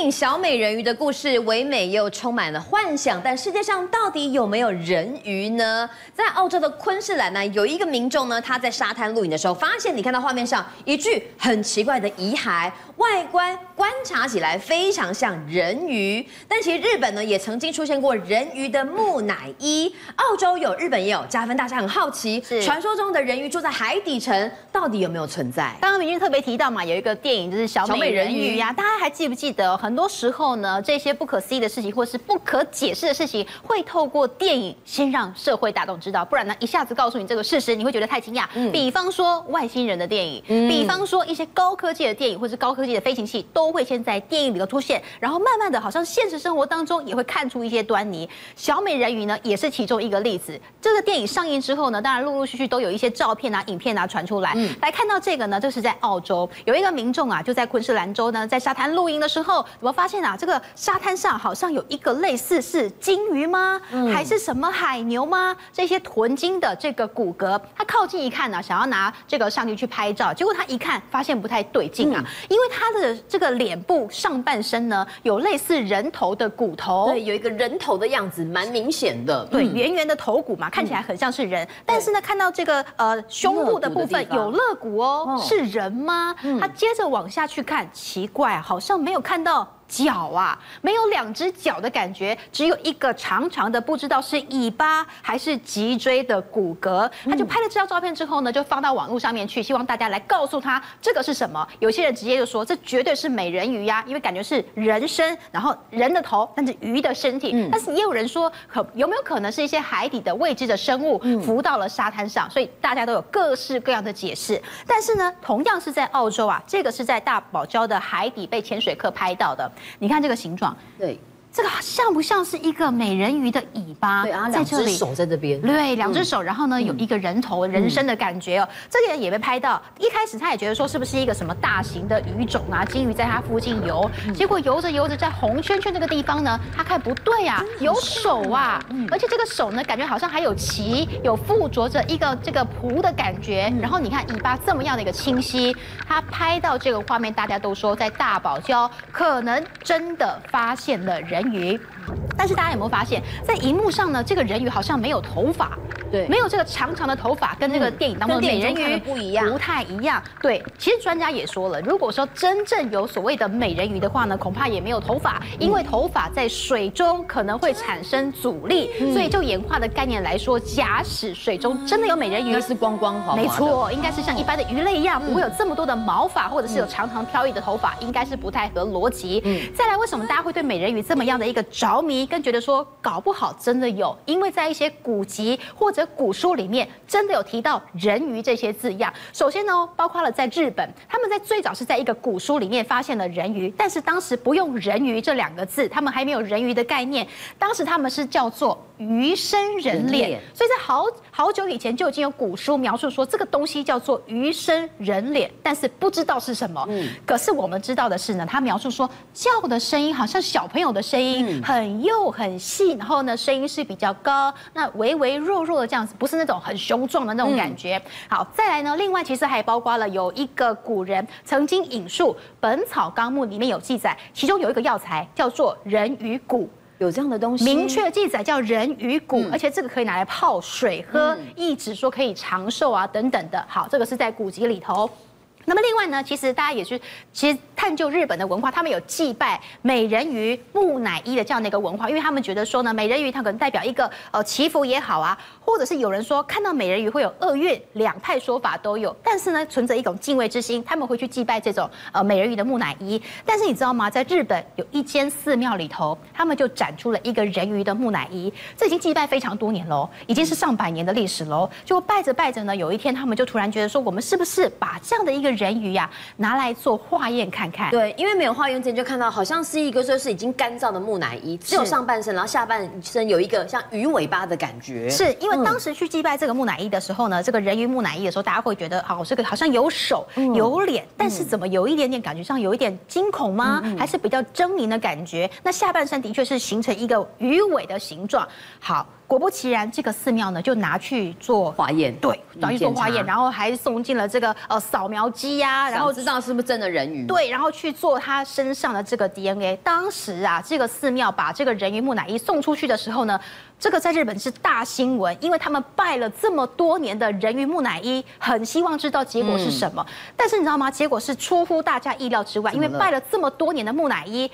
影《小美人鱼》的故事唯美又充满了幻想，但世界上到底有没有人鱼呢？在澳洲的昆士兰呢，有一个民众呢，他在沙滩露营的时候，发现你看到画面上一具很奇怪的遗骸，外观观察起来非常像人鱼。但其实日本呢，也曾经出现过人鱼的木乃伊，澳洲有，日本也有。加分大家很好奇，传说中的人鱼住在海底城，到底有没有存在？刚刚明君特别提到嘛，有一个电影就是《小美人鱼》呀、啊，大家还记不记得？很多时候呢，这些不可思议的事情，或是不可解释的事情，会透过电影先让社会大众知道，不然呢，一下子告诉你这个事实，你会觉得太惊讶。嗯，比方说外星人的电影，嗯，比方说一些高科技的电影，或是高科技的飞行器，都会先在电影里头出现，然后慢慢的，好像现实生活当中也会看出一些端倪。小美人鱼呢，也是其中一个例子。这个电影上映之后呢，当然陆陆续续都有一些照片啊、影片啊传出来。嗯，来看到这个呢，这是在澳洲有一个民众啊，就在昆士兰州呢，在沙滩露营的时候。怎么发现啊？这个沙滩上好像有一个类似是鲸鱼吗？还是什么海牛吗？这些豚鲸的这个骨骼，他靠近一看呢、啊，想要拿这个相机去拍照，结果他一看发现不太对劲啊，因为他的这个脸部上半身呢，有类似人头的骨头，对，有一个人头的样子，蛮明显的，对，圆圆的头骨嘛，看起来很像是人，但是呢，看到这个呃胸部的部分有肋骨哦，是人吗？他接着往下去看，奇怪，好像没有看到。脚啊，没有两只脚的感觉，只有一个长长的，不知道是尾巴还是脊椎的骨骼。他就拍了这张照片之后呢，就放到网络上面去，希望大家来告诉他这个是什么。有些人直接就说这绝对是美人鱼呀，因为感觉是人身，然后人的头，但是鱼的身体。但是也有人说，可有没有可能是一些海底的未知的生物浮到了沙滩上？所以大家都有各式各样的解释。但是呢，同样是在澳洲啊，这个是在大堡礁的海底被潜水客拍到的。你看这个形状，对。这个像不像是一个美人鱼的尾巴？对啊，两只手在这边。对，两只手，然后呢，有一个人头、人身的感觉哦。这个人也被拍到，一开始他也觉得说是不是一个什么大型的鱼种啊，金鱼在他附近游，结果游着游着，在红圈圈这个地方呢，他看不对啊，有手啊，而且这个手呢，感觉好像还有鳍，有附着着一个这个蹼的感觉。然后你看尾巴这么样的一个清晰，他拍到这个画面，大家都说在大堡礁可能真的发现了人鱼，但是大家有没有发现，在荧幕上呢，这个人鱼好像没有头发，对，没有这个长长的头发，跟这个电影当中的美人鱼不一样，不太一样。对，其实专家也说了，如果说真正有所谓的美人鱼的话呢，恐怕也没有头发，因为头发在水中可能会产生阻力，所以就演化的概念来说，假使水中真的有美人鱼，是光光滑滑，没错，应该是像一般的鱼类一样，不会有这么多的毛发，或者是有长长飘逸的头发，应该是不太合逻辑。嗯，再来，为什么大家会对美人鱼这么样的一个着迷，更觉得说搞不好真的有，因为在一些古籍或者古书里面，真的有提到人鱼这些字样。首先呢，包括了在日本，他们在最早是在一个古书里面发现了人鱼，但是当时不用人鱼这两个字，他们还没有人鱼的概念，当时他们是叫做鱼身人脸。所以在好好久以前就已经有古书描述说这个东西叫做鱼身人脸，但是不知道是什么。嗯，可是我们知道的是呢，他描述说叫的声音好像小朋友的声音。很幼很细，然后呢，声音是比较高，那微微弱弱的这样子，不是那种很雄壮的那种感觉。好，再来呢，另外其实还包括了有一个古人曾经引述《本草纲目》里面有记载，其中有一个药材叫做人鱼骨，有这样的东西，明确记载叫人鱼骨，而且这个可以拿来泡水喝，一直说可以长寿啊等等的。好，这个是在古籍里头。那么另外呢，其实大家也是其实探究日本的文化，他们有祭拜美人鱼木乃伊的这样的一个文化，因为他们觉得说呢，美人鱼它可能代表一个呃祈福也好啊，或者是有人说看到美人鱼会有厄运，两派说法都有。但是呢，存着一种敬畏之心，他们会去祭拜这种呃美人鱼的木乃伊。但是你知道吗？在日本有一间寺庙里头，他们就展出了一个人鱼的木乃伊，这已经祭拜非常多年喽，已经是上百年的历史喽。就拜着拜着呢，有一天他们就突然觉得说，我们是不是把这样的一个人鱼呀，拿来做化验看看。对，因为没有化验之前就看到，好像是一个就是已经干燥的木乃伊，只有上半身，然后下半身有一个像鱼尾巴的感觉。是因为当时去祭拜这个木乃伊的时候呢，这个人鱼木乃伊的时候，大家会觉得，好，这个好像有手有脸，但是怎么有一点点感觉上有一点惊恐吗？还是比较狰狞的感觉？那下半身的确是形成一个鱼尾的形状。好。果不其然，这个寺庙呢就拿去做化验，对，拿去做化验，然后还送进了这个呃扫描机呀、啊，然后知道是不是真的人鱼？对，然后去做他身上的这个 DNA。当时啊，这个寺庙把这个人鱼木乃伊送出去的时候呢，这个在日本是大新闻，因为他们拜了这么多年的人鱼木乃伊，很希望知道结果是什么。嗯、但是你知道吗？结果是出乎大家意料之外，因为拜了这么多年的木乃伊。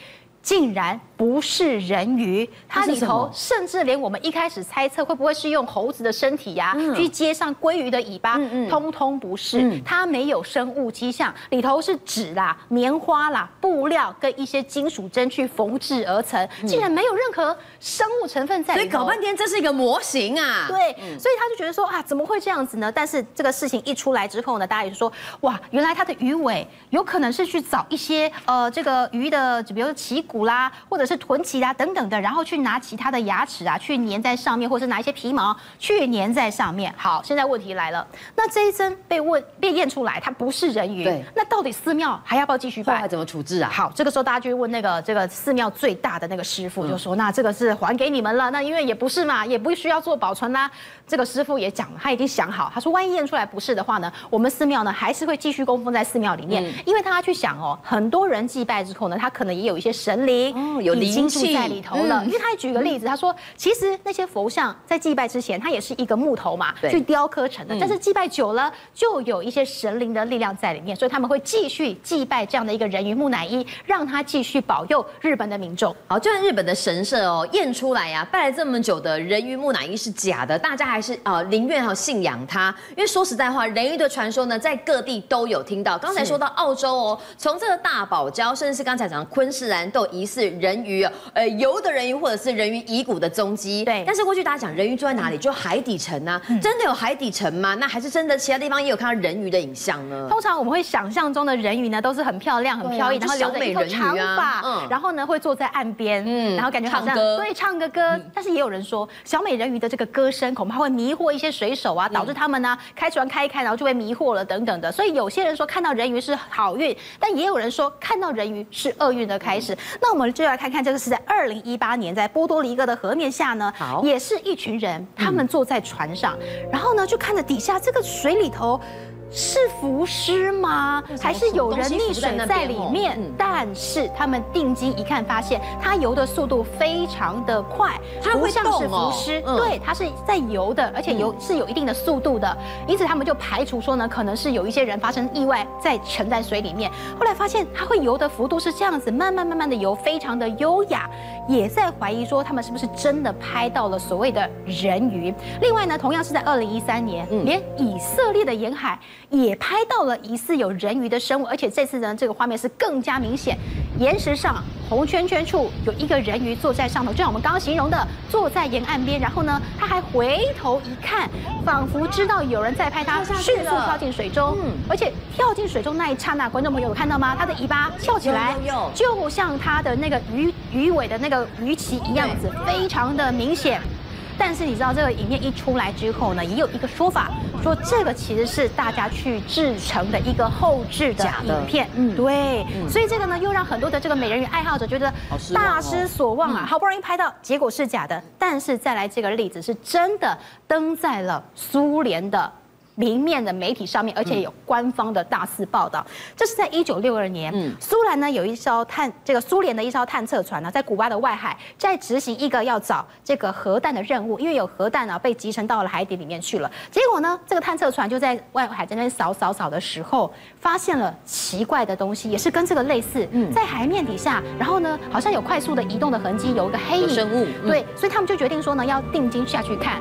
竟然不是人鱼，它里头甚至连我们一开始猜测会不会是用猴子的身体呀、啊，去接上鲑鱼的尾巴，通通不是，它没有生物迹象，里头是纸啦、棉花啦、布料跟一些金属针去缝制而成，竟然没有任何生物成分在里头。所以搞半天这是一个模型啊。对，所以他就觉得说啊，怎么会这样子呢？但是这个事情一出来之后呢，大家也说哇，原来它的鱼尾有可能是去找一些呃这个鱼的，就比如说鳍骨。啦，或者是臀鳍啦等等的，然后去拿其他的牙齿啊，去粘在上面，或者是拿一些皮毛去粘在上面。好，现在问题来了，那这一针被问被验出来，它不是人鱼，对，那到底寺庙还要不要继续拜？还怎么处置啊？好，这个时候大家就会问那个这个寺庙最大的那个师傅，就说、嗯、那这个是还给你们了，那因为也不是嘛，也不需要做保存啦。这个师傅也讲了，他已经想好，他说万一验出来不是的话呢，我们寺庙呢还是会继续供奉在寺庙里面，嗯、因为他去想哦，很多人祭拜之后呢，他可能也有一些神灵。哦，有灵气在里头了。因为他还举个例子，他说，其实那些佛像在祭拜之前，它也是一个木头嘛，去雕刻成的。但是祭拜久了，就有一些神灵的力量在里面，所以他们会继续祭拜这样的一个人鱼木乃伊，让他继续保佑日本的民众。好，就像日本的神社哦，验出来呀，拜了这么久的人鱼木乃伊是假的，大家还是啊宁愿哈信仰它。因为说实在话，人鱼的传说呢，在各地都有听到。刚才说到澳洲哦，从这个大堡礁，甚至是刚才讲的昆士兰，都疑似人。人鱼，呃，游的人鱼或者是人鱼遗骨的踪迹。对，但是过去大家讲人鱼住在哪里？就海底城啊，嗯、真的有海底城吗？那还是真的其他地方也有看到人鱼的影像呢？通常我们会想象中的人鱼呢，都是很漂亮、很飘逸，啊、然后留着一头长发，嗯、然后呢会坐在岸边，嗯，然后感觉好像对唱个歌。嗯、但是也有人说，小美人鱼的这个歌声恐怕会迷惑一些水手啊，导致他们呢开船开一开，然后就被迷惑了等等的。所以有些人说看到人鱼是好运，但也有人说看到人鱼是厄运的开始。嗯、那我们就来。看看这个是在二零一八年，在波多黎各的河面下呢，也是一群人，他们坐在船上，嗯、然后呢就看着底下这个水里头。是浮尸吗？还是有人溺水在里面？但是他们定睛一看，发现它游的速度非常的快，它不像是浮尸，对，它是在游的，而且游是有一定的速度的。因此他们就排除说呢，可能是有一些人发生意外在沉在水里面。后来发现它会游的幅度是这样子，慢慢慢慢的游，非常的优雅。也在怀疑说他们是不是真的拍到了所谓的人鱼。另外呢，同样是在二零一三年，连以色列的沿海。也拍到了疑似有人鱼的生物，而且这次呢，这个画面是更加明显。岩石上红圈圈处有一个人鱼坐在上头，就像我们刚刚形容的，坐在沿岸边。然后呢，他还回头一看，仿佛知道有人在拍他，迅速跳进水中。嗯，而且跳进水中那一刹那，观众朋友有看到吗？他的尾巴翘起来，就像他的那个鱼鱼尾的那个鱼鳍一样子，非常的明显。但是你知道这个影片一出来之后呢，也有一个说法，说这个其实是大家去制成的一个后置的影片，嗯，对，嗯、所以这个呢又让很多的这个美人鱼爱好者觉得大失所望啊，好不容易拍到，结果是假的。但是再来这个例子是真的登在了苏联的。明面的媒体上面，而且有官方的大肆报道。这是在一九六二年，苏兰呢有一艘探，这个苏联的一艘探测船呢，在古巴的外海，在执行一个要找这个核弹的任务，因为有核弹啊被集成到了海底里面去了。结果呢，这个探测船就在外海在那边扫扫扫的时候，发现了奇怪的东西，也是跟这个类似，在海面底下，然后呢，好像有快速的移动的痕迹，有一个黑影生物，对，所以他们就决定说呢，要定睛下去看。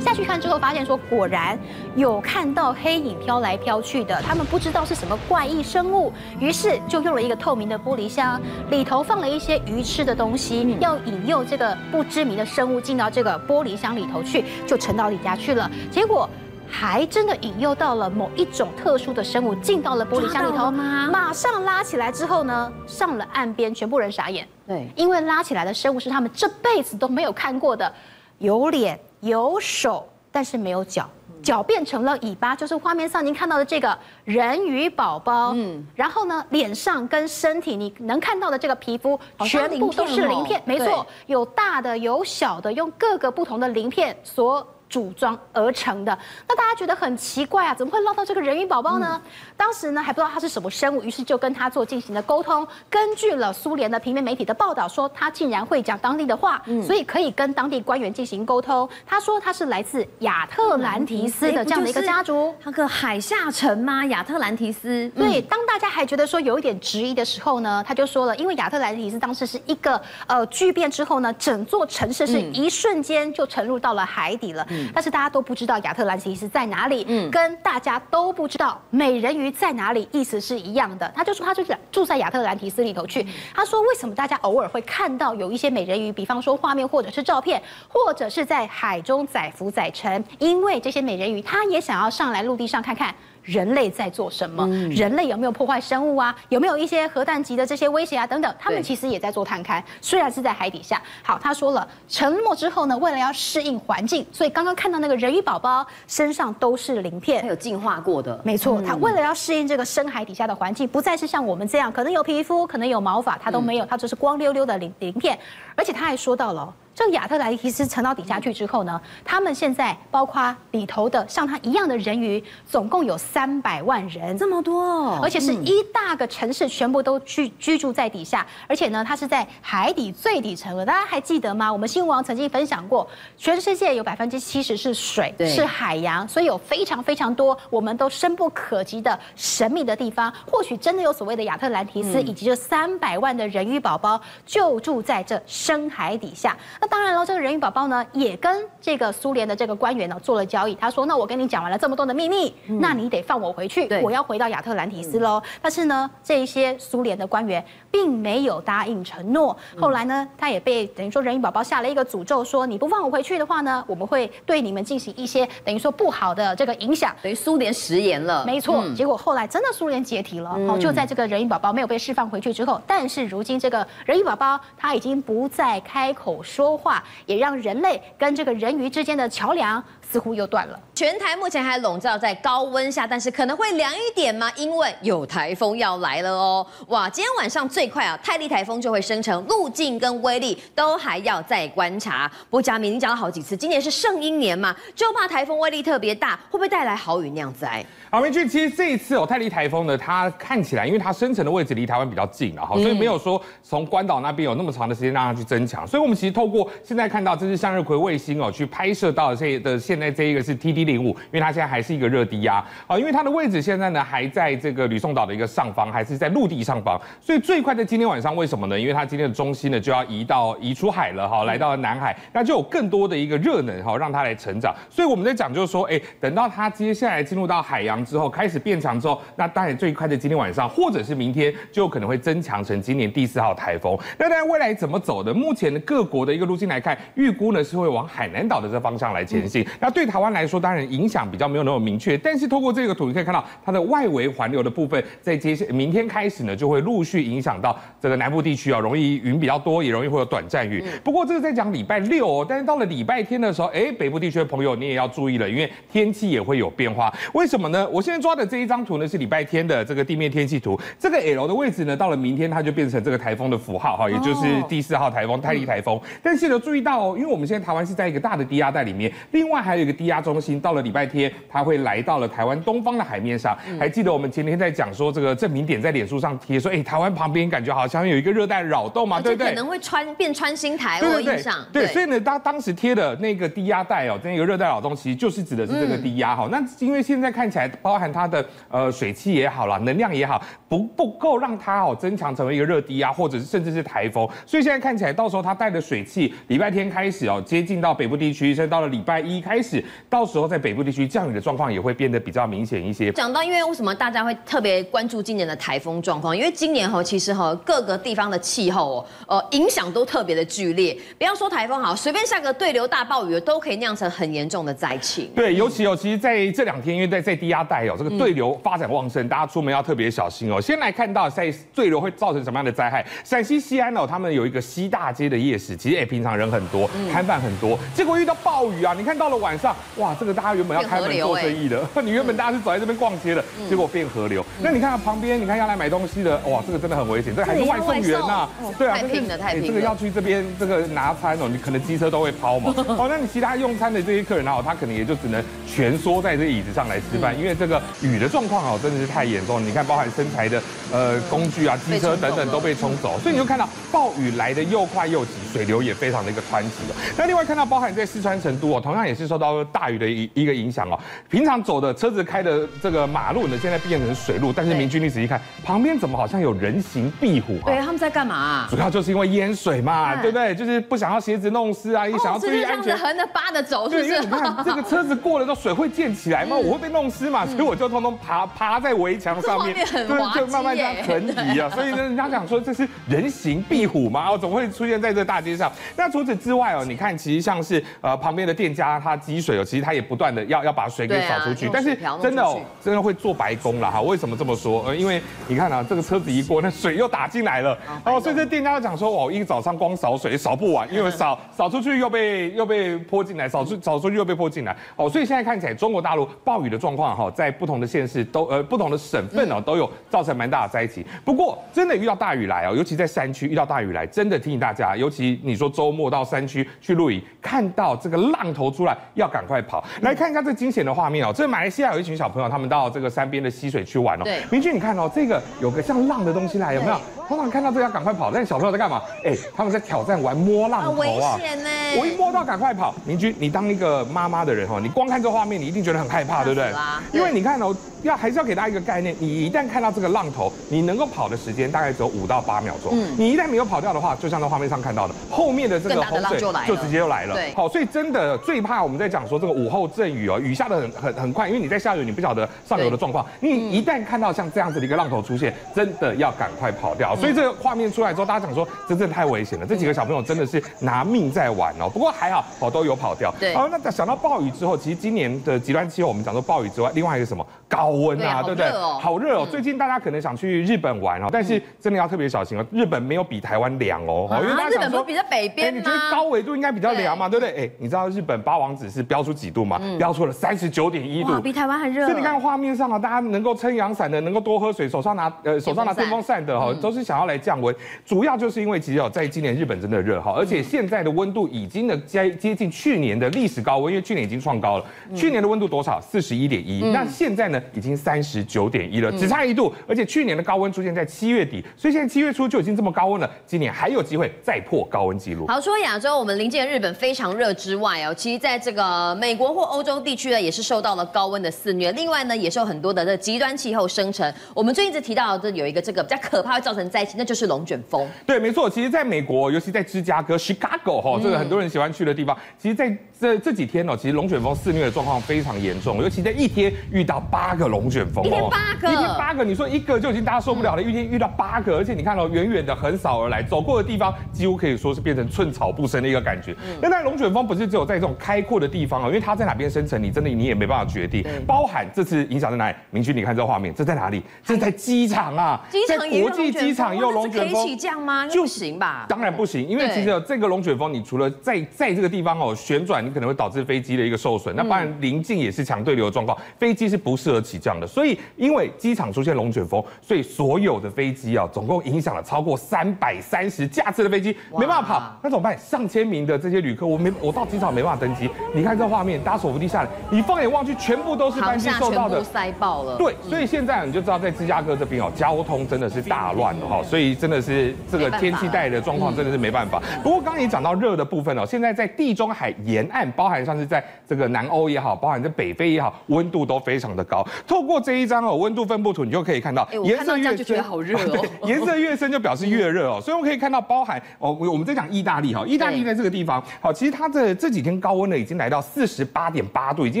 下去看之后，发现说果然有看到黑影飘来飘去的，他们不知道是什么怪异生物，于是就用了一个透明的玻璃箱，里头放了一些鱼吃的东西，要引诱这个不知名的生物进到这个玻璃箱里头去，就沉到底下去了。结果还真的引诱到了某一种特殊的生物进到了玻璃箱里头，马上拉起来之后呢，上了岸边，全部人傻眼。对，因为拉起来的生物是他们这辈子都没有看过的，有脸。有手，但是没有脚。脚变成了尾巴，就是画面上您看到的这个人鱼宝宝。嗯，然后呢，脸上跟身体你能看到的这个皮肤全部都是鳞片，没错，有大的有小的，用各个不同的鳞片所。组装而成的，那大家觉得很奇怪啊，怎么会捞到这个人鱼宝宝呢？嗯、当时呢还不知道它是什么生物，于是就跟他做进行了沟通。根据了苏联的平面媒体的报道，说他竟然会讲当地的话，嗯、所以可以跟当地官员进行沟通。他说他是来自亚特兰提斯的这样的一个家族，那个海下城吗？亚特兰提斯。对，当大家还觉得说有一点质疑的时候呢，他就说了，因为亚特兰提斯当时是一个呃巨变之后呢，整座城市是一瞬间就沉入到了海底了。嗯但是大家都不知道亚特兰提斯在哪里，嗯，跟大家都不知道美人鱼在哪里，意思是一样的。他就说他就是住在亚特兰提斯里头去。他说为什么大家偶尔会看到有一些美人鱼，比方说画面或者是照片，或者是在海中载浮载沉，因为这些美人鱼他也想要上来陆地上看看。人类在做什么？嗯、人类有没有破坏生物啊？有没有一些核弹级的这些威胁啊？等等，他们其实也在做探勘，虽然是在海底下。好，他说了，沉没之后呢，为了要适应环境，所以刚刚看到那个人鱼宝宝身上都是鳞片，它有进化过的。没错，它为了要适应这个深海底下的环境，不再是像我们这样可能有皮肤，可能有毛发，它都没有，它就是光溜溜的鳞鳞片。而且他还说到了。这个亚特兰提斯沉到底下去之后呢，他们现在包括里头的像他一样的人鱼，总共有三百万人，这么多，而且是一大个城市全部都居居住在底下，而且呢，它是在海底最底层的。大家还记得吗？我们新闻网曾经分享过，全世界有百分之七十是水，是海洋，所以有非常非常多我们都深不可及的神秘的地方。或许真的有所谓的亚特兰提斯，以及这三百万的人鱼宝宝就住在这深海底下。那当然了，这个人鱼宝宝呢，也跟这个苏联的这个官员呢做了交易。他说：“那我跟你讲完了这么多的秘密，嗯、那你得放我回去，我要回到亚特兰提斯喽。嗯”但是呢，这一些苏联的官员并没有答应承诺。后来呢，他也被等于说人鱼宝宝下了一个诅咒，说你不放我回去的话呢，我们会对你们进行一些等于说不好的这个影响。等于苏联食言了。没错，嗯、结果后来真的苏联解体了。好、嗯，就在这个人鱼宝宝没有被释放回去之后，但是如今这个人鱼宝宝他已经不再开口说话。也让人类跟这个人鱼之间的桥梁似乎又断了。全台目前还笼罩在高温下，但是可能会凉一点吗？因为有台风要来了哦！哇，今天晚上最快啊，泰利台风就会生成，路径跟威力都还要再观察。不过佳明，你讲了好几次，今年是圣婴年嘛，就怕台风威力特别大，会不会带来豪雨酿灾？好，明俊，其实这一次哦，泰利台风呢，它看起来，因为它生成的位置离台湾比较近啊哈，所以没有说从关岛那边有那么长的时间让它去增强。所以我们其实透过现在看到这是向日葵卫星哦，去拍摄到的这的现在这一个是 TD 零五，因为它现在还是一个热低压啊，因为它的位置现在呢还在这个吕宋岛的一个上方，还是在陆地上方，所以最快在今天晚上为什么呢？因为它今天的中心呢就要移到移出海了哈，来到了南海，那就有更多的一个热能哈，让它来成长。所以我们在讲就是说，哎，等到它接下来进入到海洋之后，开始变强之后，那当然最快的今天晚上或者是明天就可能会增强成今年第四号台风。那当然未来怎么走的？目前各国的一个路径来看，预估呢是会往海南岛的这方向来前进。那对台湾来说，当然影响比较没有那么明确。但是透过这个图，你可以看到它的外围环流的部分，在接下明天开始呢，就会陆续影响到这个南部地区啊，容易云比较多，也容易会有短暂雨。不过这个在讲礼拜六哦，但是到了礼拜天的时候，哎，北部地区的朋友你也要注意了，因为天气也会有变化。为什么呢？我现在抓的这一张图呢是礼拜天的这个地面天气图，这个 L 的位置呢，到了明天它就变成这个台风的符号哈，也就是第四号台风泰利台风。但是呢，注意到哦，因为我们现在台湾是在一个大的低压带里面，另外还有一个低压中心，到了礼拜天它会来到了台湾东方的海面上。还记得我们前天在讲说这个证明点在脸书上贴说，哎，台湾旁边感觉好像有一个热带扰动嘛，对不对？可能会穿变穿心台，我印象。对，所以呢，当当时贴的那个低压带哦，那个热带扰动其实就是指的是这个低压哈。那因为现在看起来，包含它的呃水汽也好啦，能量也好，不不够让它哦增强成为一个热低压，或者是甚至是台风。所以现在看起来，到时候它带的水汽，礼拜天开始哦接近到北部地区，甚至到了礼拜一开始，到时候在北部地区降雨的状况也会变得比较明显一些。讲到，因为为什么大家会特别关注今年的台风状况？因为今年哈，其实哈各个地方的气候哦，呃影响都特别的剧烈。不要说台风好，随便下个对流大暴雨，都可以酿成很严重的灾情。对，尤其哦，其实在这两天，因为在在低压带哦，这个对流发展旺盛，大家出门要特别小心哦。先来看到在对流会造成什么样的灾害？陕西西安哦，他们有一个西大街的夜市，其实哎，平平常人很多，摊贩很多，结果遇到暴雨啊！你看到了晚上，哇，这个大家原本要开门做生意的，你原本大家是走在这边逛街的，结果变河流。那你看旁边，你看要来买东西的，哇，这个真的很危险，这还是外送员呐，对啊，太拼了，太拼了。这个要去这边这个拿餐哦，你可能机车都会抛嘛。哦，那你其他用餐的这些客人哦，他可能也就只能蜷缩在这椅子上来吃饭，因为这个雨的状况哦，真的是太严重了。你看，包含身材的呃工具啊、机车等等都被冲走，所以你就看到暴雨来的又快又急，水流也非常的一个湍急哦。那另外看到，包含在四川成都哦，同样也是受到大雨的一一个影响哦。平常走的车子开的这个马路呢，现在变成水路，但是明君你仔细看，旁边怎么好像有人形壁虎啊？对，他们在干嘛？主要就是因为淹水嘛，对不对？就是不想要鞋子弄湿啊，也想要注意安全，横着扒着走，是不是？对，因为你看这个车子过了之后，水会溅起来吗，我会被弄湿嘛，所以我就通通爬爬在围墙上面，对，就慢慢这样横移啊。所以呢，人家讲说这是人形壁虎嘛，哦，怎么会出现在这大街上？那除此之外哦，你看，其实像是呃旁边的店家，它积水哦，其实它也不断的要要把水给扫出去，但是真的哦，真的会做白工了哈。为什么这么说？呃，因为你看啊，这个车子一过，那水又打进来了，哦，所以这店家讲说哦，一个早上光扫水扫不完，因为扫扫出去又被又被泼进来，扫出扫出去又被泼进来，哦，所以现在看起来中国大陆暴雨的状况哈，在不同的县市都呃不同的省份哦都有造成蛮大的灾情。不过真的遇到大雨来哦，尤其在山区遇到大雨来，真的提醒大家，尤其你说周末到山区去露营，看到这个浪头出来，要赶快跑。来看一下这惊险的画面哦，这马来西亚有一群小朋友，他们到这个山边的溪水去玩哦。对，明君你看哦，这个有个像浪的东西来，有没有？通常看到这个要赶快跑，但是小朋友在干嘛？哎，他们在挑战玩摸浪头啊！危险呢！我一摸到赶快跑。明君，你当一个妈妈的人哦，你光看这画面，你一定觉得很害怕，对不对？因为你看哦，要还是要给大家一个概念，你一旦看到这个浪头，你能够跑的时间大概只有五到八秒钟。嗯，你一旦没有跑掉的话，就像在画面上看到的，后面的这个洪水就直接就来了。对，好，所以真的最怕我们在讲说这个午后阵雨哦，雨下的很很很快，因为你在下雨，你不晓得上游的状况。你一旦看到像这样子的一个浪头出现，真的要赶快跑掉。所以这个画面出来之后，大家讲说真的太危险了，这几个小朋友真的是拿命在玩哦。不过还好，哦都有跑掉。对，哦，那想到暴雨之后，其实今年的极端气候，我们讲说暴雨之外，另外一个什么高温啊，对不对？好热哦。最近大家可能想去日本玩哦，但是真的要特别小心哦。日本没有比台湾凉哦，因为大家想说比较北边，你觉得高纬度应该比较凉嘛，对不对？哎，你知道日本八王子是标出几度吗？标出了三十九点一度，比台湾还热。所以你看画面上啊，大家能够撑阳伞的，能够多喝水，手上拿呃手上拿电风扇的哈，都是想要来降温。主要就是因为其实哦，在今年日本真的热哈，而且现在的温度已经的接接近去年的历史高温，因为去年已经创高了。去年的温度多少？四十一点一，那现在呢已经三十九点一了，只差一度。而且去年的高温出现在七月底，所以现在七月初就已经这么高温了，今年还有机会再破高温记录。好，除了亚洲我们邻近的日本非常热之外哦，其实在这个美国或欧洲地区呢，也是受到了高温的肆虐。另外呢，也是有很多的这极端气候生成。我们最近一直提到的有一个这个比较可怕会造成灾情，那就是龙卷风。对，没错。其实，在美国，尤其在芝加哥 （Chicago） 哈，这个很多人喜欢去的地方，其实在这这几天哦，其实龙卷风肆虐的状况非常严重，尤其在一天遇到八个龙卷风，一天八个，一天八个，你说一个就已经大家受不了了，一天遇到八个，而且你看到远远的横扫而来，走过的地方几乎可以说是变成寸草不生的一个感觉。那但龙卷风不是只有在这种开阔的地方哦，因为它在哪边生成，你真的你也没办法决定。包含这次影响在哪里？明君，你看这画面，这在哪里？这在机场啊，在国际机场也有龙卷风，可以起降吗？就行吧。当然不行，因为其实这个龙卷风，你除了在在这个地方哦旋转，你可能会导致飞机的一个受损。那当然临近也是强对流的状况，飞机是不适合起降的。所以因为机场出现龙卷风，所以所有的飞机啊，总共影响了超过三百三十架次的飞机没办法跑。那怎么办？上千名的这些旅客，我没我到机场没办法登机。你看这画面，搭手扶梯下来，你放眼望去，全部都是班机受到的塞爆了。对，所以现在你就知道在芝加哥这边哦，交通真的是大乱了哈。所以真的是这个天气带来的状况真的是没办法。不过刚刚也讲到热的部分哦，现在在地中海沿岸，包含像是在这个南欧也好，包含在北非也好，温度都非常的高。透过这一张哦温度分布图，你就可以看到，颜色越深好热哦，颜色越深就表示越热哦。所以我们可以看到，包含哦，我们在讲意大利哈，意大利在这个地方，好，其实它的这几天高温呢已经来到四十八点八度，已经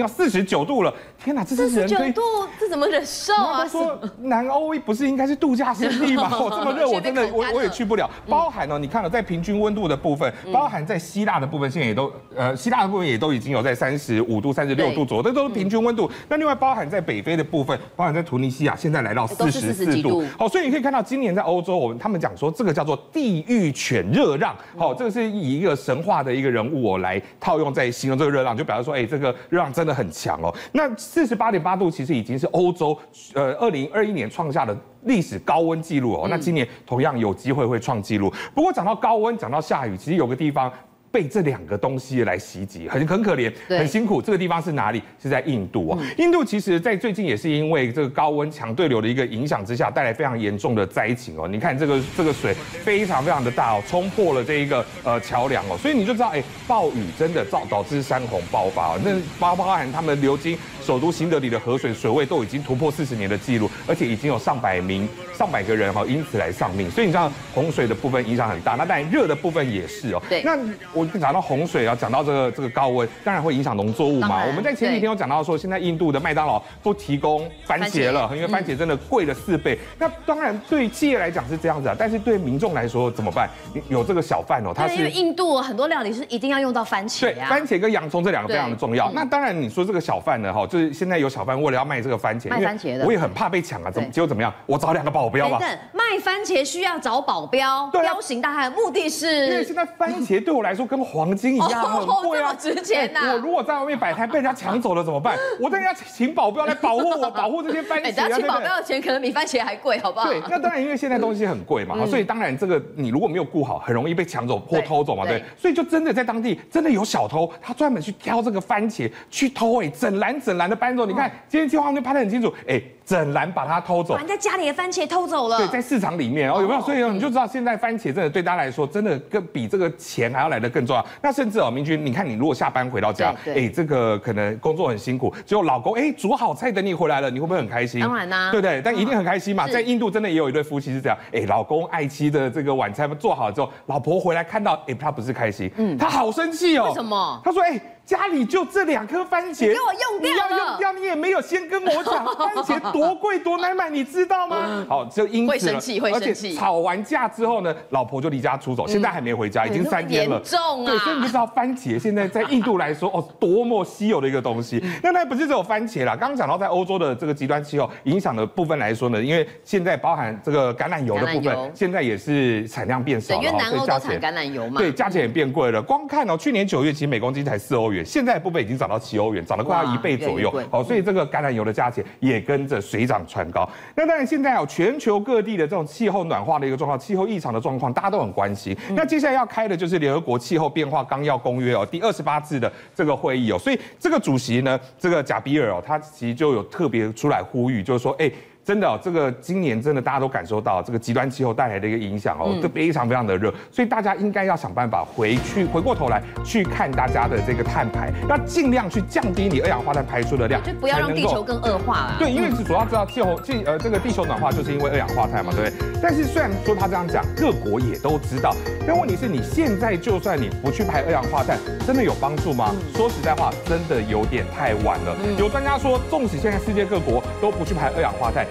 要四十九度了。天哪，这是人可以？四十九度，这怎么忍受啊？说南欧不是应该是度假胜地吗？哦，这么热，我真的我我也去不了。包含哦，你看了在平均温度的部分，包含在希腊的部分，现在也都呃，希腊的部部分也都已经有在三十五度、三十六度左右，这都是平均温度。那另外包含在北非的部分，包含在突尼西亚，现在来到四十四度。好，所以你可以看到今年在欧洲，我们他们讲说这个叫做地狱犬热浪。好，这个是以一个神话的一个人物哦来套用在形容这个热浪，就表示说，哎，这个热浪真的很强哦。那四十八点八度其实已经是欧洲呃二零二一年创下的历史高温记录哦。那今年同样有机会会创纪录。不过讲到高温，讲到下雨，其实有个地方。被这两个东西来袭击，很很可怜，很辛苦。这个地方是哪里？是在印度啊。印度其实，在最近也是因为这个高温强对流的一个影响之下，带来非常严重的灾情哦。你看这个这个水非常非常的大哦，冲破了这一个呃桥梁哦，所以你就知道，哎，暴雨真的造导致山洪爆发哦。那包包含他们流经首都新德里的河水水位都已经突破四十年的记录，而且已经有上百名。上百个人哈，因此来丧命，所以你知道洪水的部分影响很大，那当然热的部分也是哦。对。那我讲到洪水啊，讲到这个这个高温，当然会影响农作物嘛。我们在前几天有讲到说，现在印度的麦当劳不提供番茄了，因为番茄真的贵了四倍。那当然对企业来讲是这样子啊，但是对民众来说怎么办？有这个小贩哦，他是因为印度很多料理是一定要用到番茄。对，番茄跟洋葱这两个非常的重要。那当然你说这个小贩呢哈，就是现在有小贩为了要卖这个番茄，卖番茄的，我也很怕被抢啊，怎么结果怎么样？我找两个保镖吧。卖番茄需要找保镖，彪形大汉，目的是因为现在番茄对我来说跟黄金一样很贵啊，值钱呐。我如果在外面摆摊 被人家抢走了怎么办？我当然要请保镖来保护我，保护这些番茄。哎，请保镖的钱可能比番茄还贵，好不好？对，那当然，因为现在东西很贵嘛，所以当然这个你如果没有顾好，很容易被抢走或偷走嘛，对。所以就真的在当地真的有小偷，他专门去挑这个番茄去偷，哎，整篮整篮的搬走。你看今天计划就拍得很清楚，哎，整篮把它偷走，把人家家里的番茄偷走了。对，在市场里面哦，有没有？所以你就知道现在番茄真的对大家来说，真的跟比这个钱还要来的更重要。那甚至哦，明君，你看你如果下班回到家，哎，这个可能工作很辛苦，结果老公哎煮好菜等你回来了，你会不会很开心？当然啦，对不对？但一定很开心嘛。在印度真的也有一对夫妻是这样，哎，老公爱妻的这个晚餐做好了之后，老婆回来看到，哎，他不是开心，嗯，他好生气哦。为什么？他说，哎。家里就这两颗番茄，给我用掉，你要用掉，你也没有先跟我讲，番茄多贵多难买，你知道吗？好，就因此会生气，会生气。吵完架之后呢，老婆就离家出走，现在还没回家，已经三天了。严重啊！对，所以你就知道番茄现在在印度来说，哦，多么稀有的一个东西。那那不是只有番茄啦，刚刚讲到在欧洲的这个极端气候影响的部分来说呢，因为现在包含这个橄榄油的部分，现在也是产量变少了，因为南欧都产橄榄油嘛，对，价钱也变贵了。光看哦，去年九月其实每公斤才四欧元，现在部分已经。涨到七欧元，涨了快要一倍左右。好，所以这个橄榄油的价钱也跟着水涨船高。那当然，现在有全球各地的这种气候暖化的一个状况，气候异常的状况，大家都很关心。那接下来要开的就是联合国气候变化纲要公约哦，第二十八次的这个会议哦。所以这个主席呢，这个贾比尔哦，他其实就有特别出来呼吁，就是说，哎。真的，这个今年真的大家都感受到这个极端气候带来的一个影响哦，都非常非常的热，所以大家应该要想办法回去回过头来去看大家的这个碳排，要尽量去降低你二氧化碳排出的量，就不要让地球更恶化了。对，因为是主要知道气候气呃这个地球暖化就是因为二氧化碳嘛，对不对？但是虽然说他这样讲，各国也都知道，但问题是你现在就算你不去排二氧化碳，真的有帮助吗？说实在话，真的有点太晚了。有专家说，纵使现在世界各国都不去排二氧化碳。